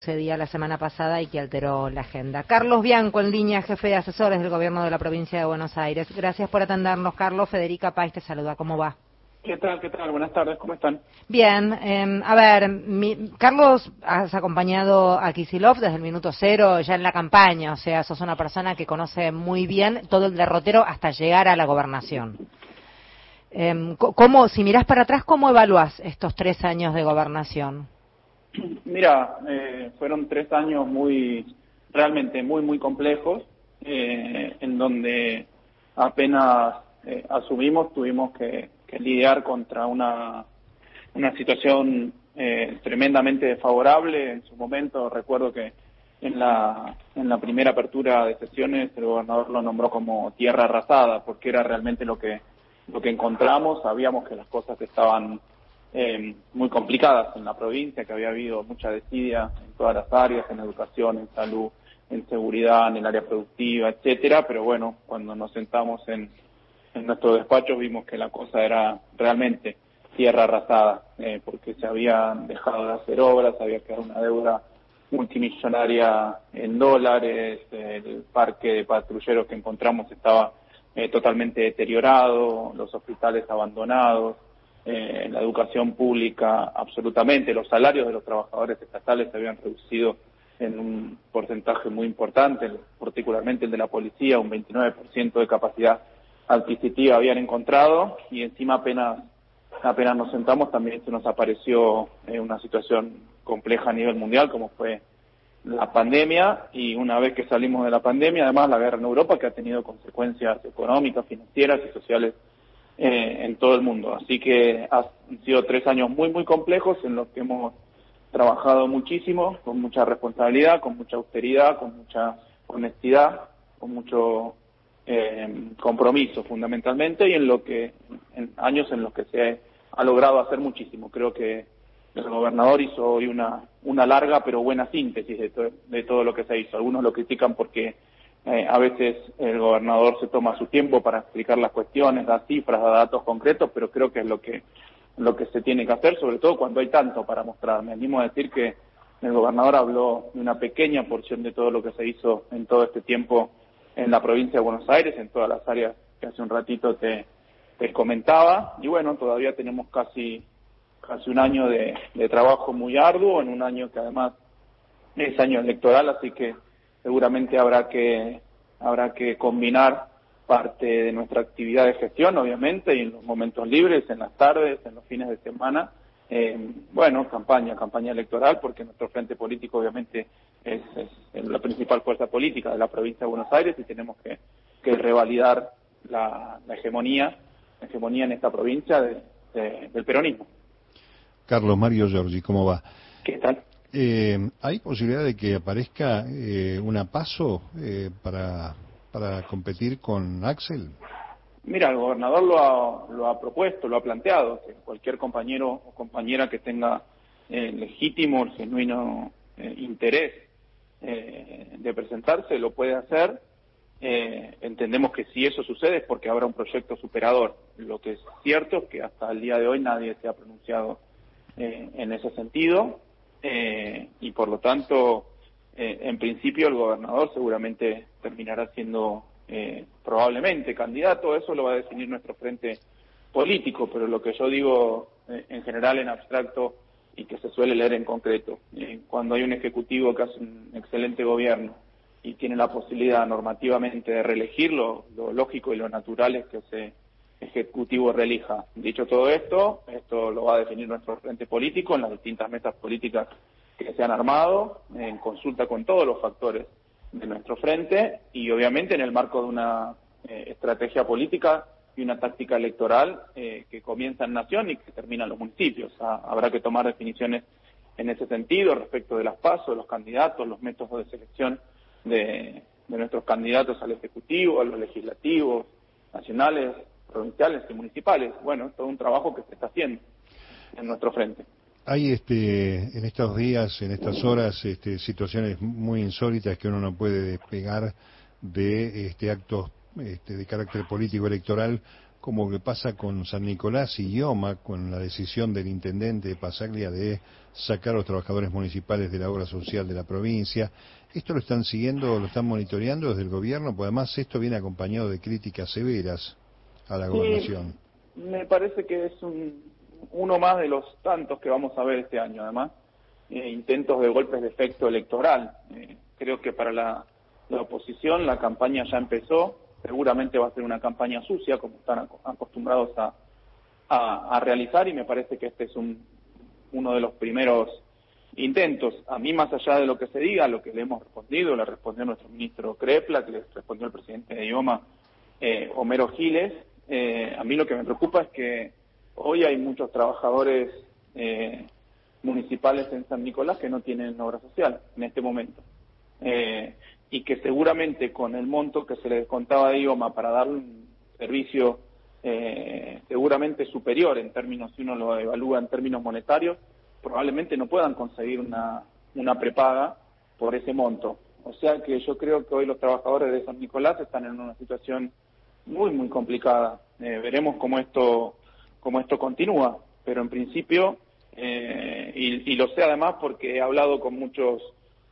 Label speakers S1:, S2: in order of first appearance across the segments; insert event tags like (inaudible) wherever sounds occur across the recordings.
S1: sucedía la semana pasada y que alteró la agenda. Carlos Bianco, en línea, jefe de asesores del gobierno de la provincia de Buenos Aires. Gracias por atendernos, Carlos. Federica Páez te saluda. ¿Cómo va?
S2: ¿Qué tal? ¿Qué tal? Buenas tardes. ¿Cómo están?
S1: Bien. Eh, a ver, mi, Carlos, has acompañado a Kisilov desde el minuto cero, ya en la campaña. O sea, sos una persona que conoce muy bien todo el derrotero hasta llegar a la gobernación. Eh, ¿cómo, si mirás para atrás, cómo evaluás estos tres años de gobernación? (clears throat)
S2: Mira, eh, fueron tres años muy, realmente muy, muy complejos, eh, en donde apenas eh, asumimos tuvimos que, lidiar contra una, una situación tremendamente desfavorable. En su momento recuerdo que en la, en la primera apertura de sesiones el gobernador lo nombró como tierra arrasada, porque era realmente lo que, lo que encontramos. Sabíamos que las cosas estaban eh, muy complicadas en la provincia, que había habido mucha desidia en todas las áreas, en educación, en salud, en seguridad, en el área productiva, etcétera, pero bueno, cuando nos sentamos en, en nuestros despachos vimos que la cosa era realmente tierra arrasada, eh, porque se habían dejado de hacer obras, había quedado una deuda multimillonaria en dólares, el parque de patrulleros que encontramos estaba eh, totalmente deteriorado, los hospitales abandonados, eh, la educación pública absolutamente, los salarios de los trabajadores estatales se habían reducido en un porcentaje muy importante, particularmente el de la policía, un 29% de capacidad adquisitiva habían encontrado y encima apenas apenas nos sentamos también se nos apareció eh, una situación compleja a nivel mundial como fue la pandemia y una vez que salimos de la pandemia además la guerra en Europa que ha tenido consecuencias económicas, financieras y sociales eh, en todo el mundo. Así que han sido tres años muy, muy complejos en los que hemos trabajado muchísimo, con mucha responsabilidad, con mucha austeridad, con mucha honestidad, con mucho eh, compromiso fundamentalmente y en lo que en años en los que se ha logrado hacer muchísimo. Creo que el gobernador hizo hoy una, una larga pero buena síntesis de, de todo lo que se hizo. Algunos lo critican porque eh, a veces el gobernador se toma su tiempo para explicar las cuestiones, da cifras, da datos concretos, pero creo que es lo que lo que se tiene que hacer, sobre todo cuando hay tanto para mostrar. Me animo a decir que el gobernador habló de una pequeña porción de todo lo que se hizo en todo este tiempo en la provincia de Buenos Aires, en todas las áreas que hace un ratito te, te comentaba. Y bueno, todavía tenemos casi, casi un año de, de trabajo muy arduo, en un año que además es año electoral, así que seguramente habrá que habrá que combinar parte de nuestra actividad de gestión, obviamente, y en los momentos libres, en las tardes, en los fines de semana, eh, bueno, campaña, campaña electoral, porque nuestro frente político obviamente es, la principal fuerza política de la provincia de Buenos Aires y tenemos que, revalidar la, hegemonía, la hegemonía en esta provincia del peronismo.
S3: Carlos Mario Giorgi, ¿cómo va?
S2: ¿Qué tal?
S3: Eh, ¿Hay posibilidad de que aparezca eh, una paso eh, para, para competir con Axel?
S2: Mira, el gobernador lo ha, lo ha propuesto, lo ha planteado, que cualquier compañero o compañera que tenga eh, legítimo, genuino eh, interés de presentarse lo puede hacer. entendemos que si eso sucede es porque habrá un proyecto superador. Lo que es cierto es que hasta el día de hoy nadie se ha pronunciado en ese sentido eh, y por lo tanto, eh, en principio el gobernador seguramente terminará siendo eh, probablemente candidato, eso lo va a definir nuestro frente político, pero lo que yo digo en general en abstracto y que se suele leer en concreto, cuando hay un ejecutivo que hace un excelente gobierno y tiene la posibilidad normativamente de reelegirlo, lo lógico y lo natural es que ese ejecutivo reelija. Dicho todo esto, esto lo va a definir nuestro frente político en las distintas mesas políticas que se han armado, en consulta con todos los factores de nuestro frente y obviamente en el marco de una eh, estrategia política y una táctica electoral eh, que comienza en Nación y que termina en los municipios. Ah, habrá que tomar definiciones en ese sentido respecto de las pasos, los candidatos, los métodos de selección de nuestros candidatos al Ejecutivo, a los legislativos, nacionales, provinciales y municipales. Bueno, es todo un trabajo que se está haciendo en nuestro frente.
S3: Hay este, en estos días, en estas horas, este, situaciones muy insólitas que uno no puede despegar de este, actos este, de carácter político electoral como que pasa con San Nicolás y Ioma, con la decisión del intendente de Pasaglia de sacar a los trabajadores municipales de la obra social de la provincia. ¿Esto lo están siguiendo, lo están monitoreando desde el gobierno? Pues además esto viene acompañado de críticas severas a la gobernación.
S2: me parece que es uno más de los tantos que vamos a ver este año, además. Eh, intentos de golpes de efecto electoral. Eh, creo que para la, oposición la campaña ya empezó, seguramente va a ser una campaña sucia, como están acostumbrados a, a, realizar, y me parece que este es un, uno de los primeros intentos. A mí, más allá de lo que se diga, lo que le hemos respondido, le respondió nuestro ministro Crepla, que le respondió el presidente de IOMA, eh, Homero Giles, a mí lo que me preocupa es que hoy hay muchos trabajadores eh, municipales en San Nicolás que no tienen obra social en este momento. Eh, y que seguramente con el monto que se le descontaba de IOMA para dar un servicio eh, seguramente superior en términos, si uno lo evalúa en términos monetarios, probablemente no puedan conseguir una, una prepaga por ese monto. O sea que yo creo que hoy los trabajadores de San Nicolás están en una situación muy, muy complicada. Eh, veremos cómo esto, cómo esto continúa, pero en principio eh, y, lo sé además porque he hablado con muchos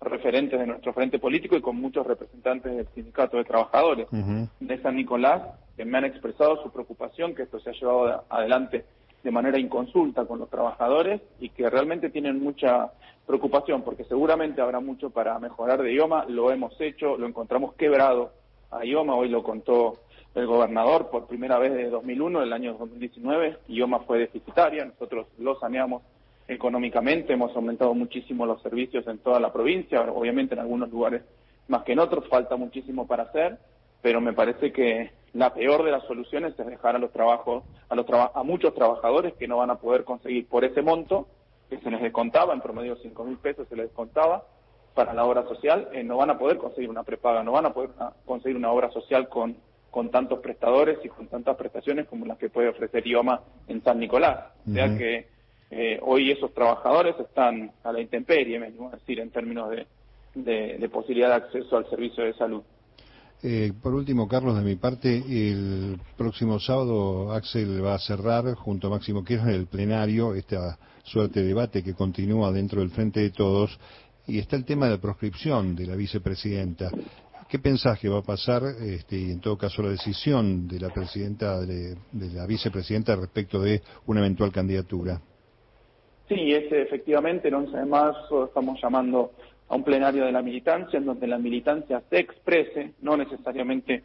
S2: referentes de nuestro frente político y con muchos representantes del sindicato de trabajadores. De San Nicolás que me han expresado su preocupación que esto se ha llevado adelante de manera inconsulta con los trabajadores y que realmente tienen mucha preocupación porque seguramente habrá mucho para mejorar de IOMA, lo hemos hecho, lo encontramos quebrado IOMA, hoy lo contó el gobernador por primera vez desde 2001, el año 2019, IOMA fue deficitaria, nosotros lo saneamos económicamente, hemos aumentado muchísimo los servicios en toda la provincia, obviamente en algunos lugares más que en otros, falta muchísimo para hacer, pero me parece que la peor de las soluciones es dejar a los trabajos, a, los a muchos trabajadores que no van a poder conseguir por ese monto que se les descontaba, en promedio cinco mil pesos se les descontaba para la obra social, eh, no van a poder conseguir una prepaga, no van a poder ah, conseguir una obra social con, con tantos prestadores y con tantas prestaciones como las que puede ofrecer IOMA en San Nicolás. O sea que eh, hoy esos trabajadores están a la intemperie, me a decir, en términos de, posibilidad de acceso al servicio de salud.
S3: Eh, por último, Carlos, de mi parte, el próximo sábado Axel va a cerrar junto a Máximo Kirchner el plenario, esta suerte de debate que continúa dentro del Frente de Todos, y está el tema de la proscripción de la vicepresidenta. ¿Qué pensás que va a pasar, este, y en todo caso la decisión de la presidenta, de la vicepresidenta respecto de una eventual candidatura?
S2: Sí, es efectivamente el 11 de marzo estamos llamando a un plenario de la militancia en donde la militancia se exprese, no necesariamente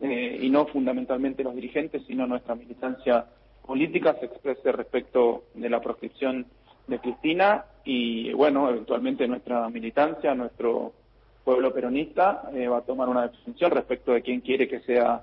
S2: eh, y no fundamentalmente los dirigentes, sino nuestra militancia política se exprese respecto de la proscripción de Cristina y bueno, eventualmente nuestra militancia, nuestro pueblo peronista eh, va a tomar una decisión respecto de quién quiere que sea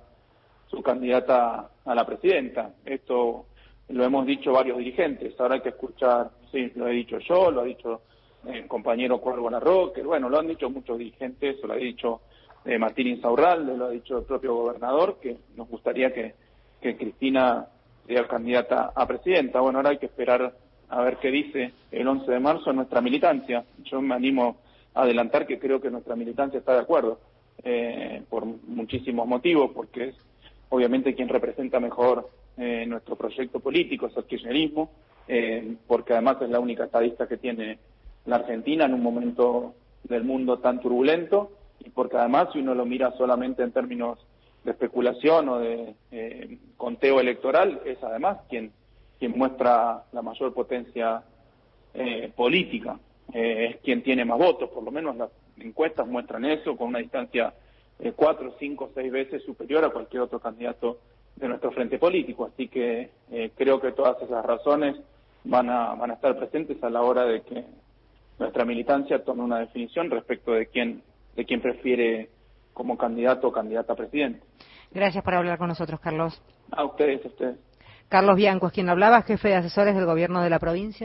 S2: su candidata a la presidenta. Esto lo hemos dicho varios dirigentes, ahora hay que escuchar, sí, lo he dicho yo, lo ha dicho el compañero Cuervo Larroque, bueno, lo han dicho muchos dirigentes, lo ha dicho eh, Martín Insaurralde, lo ha dicho el propio gobernador, que nos gustaría que, que Cristina sea candidata a presidenta. Bueno, ahora hay que esperar a ver qué dice el 11 de marzo nuestra militancia. Yo me animo a adelantar que creo que nuestra militancia está de acuerdo, eh, por muchísimos motivos, porque es obviamente quien representa mejor eh, nuestro proyecto político, es el kirchnerismo, eh, porque además es la única estadista que tiene la Argentina en un momento del mundo tan turbulento y porque además si uno lo mira solamente en términos de especulación o de eh, conteo electoral, es además quien, quien muestra la mayor potencia eh, política, es quien tiene más votos, por lo menos las encuestas muestran eso, con una distancia cuatro, cinco, seis veces superior a cualquier otro candidato de nuestro frente político. Así que eh, creo que todas esas razones van a, van a estar presentes a la hora de que nuestra militancia tome una definición respecto de quién, de quién prefiere como candidato o candidata a presidente.
S1: Gracias por hablar con nosotros, Carlos.
S2: A ustedes, a ustedes.
S1: Carlos Bianco es quien hablaba, jefe de asesores del gobierno de la provincia.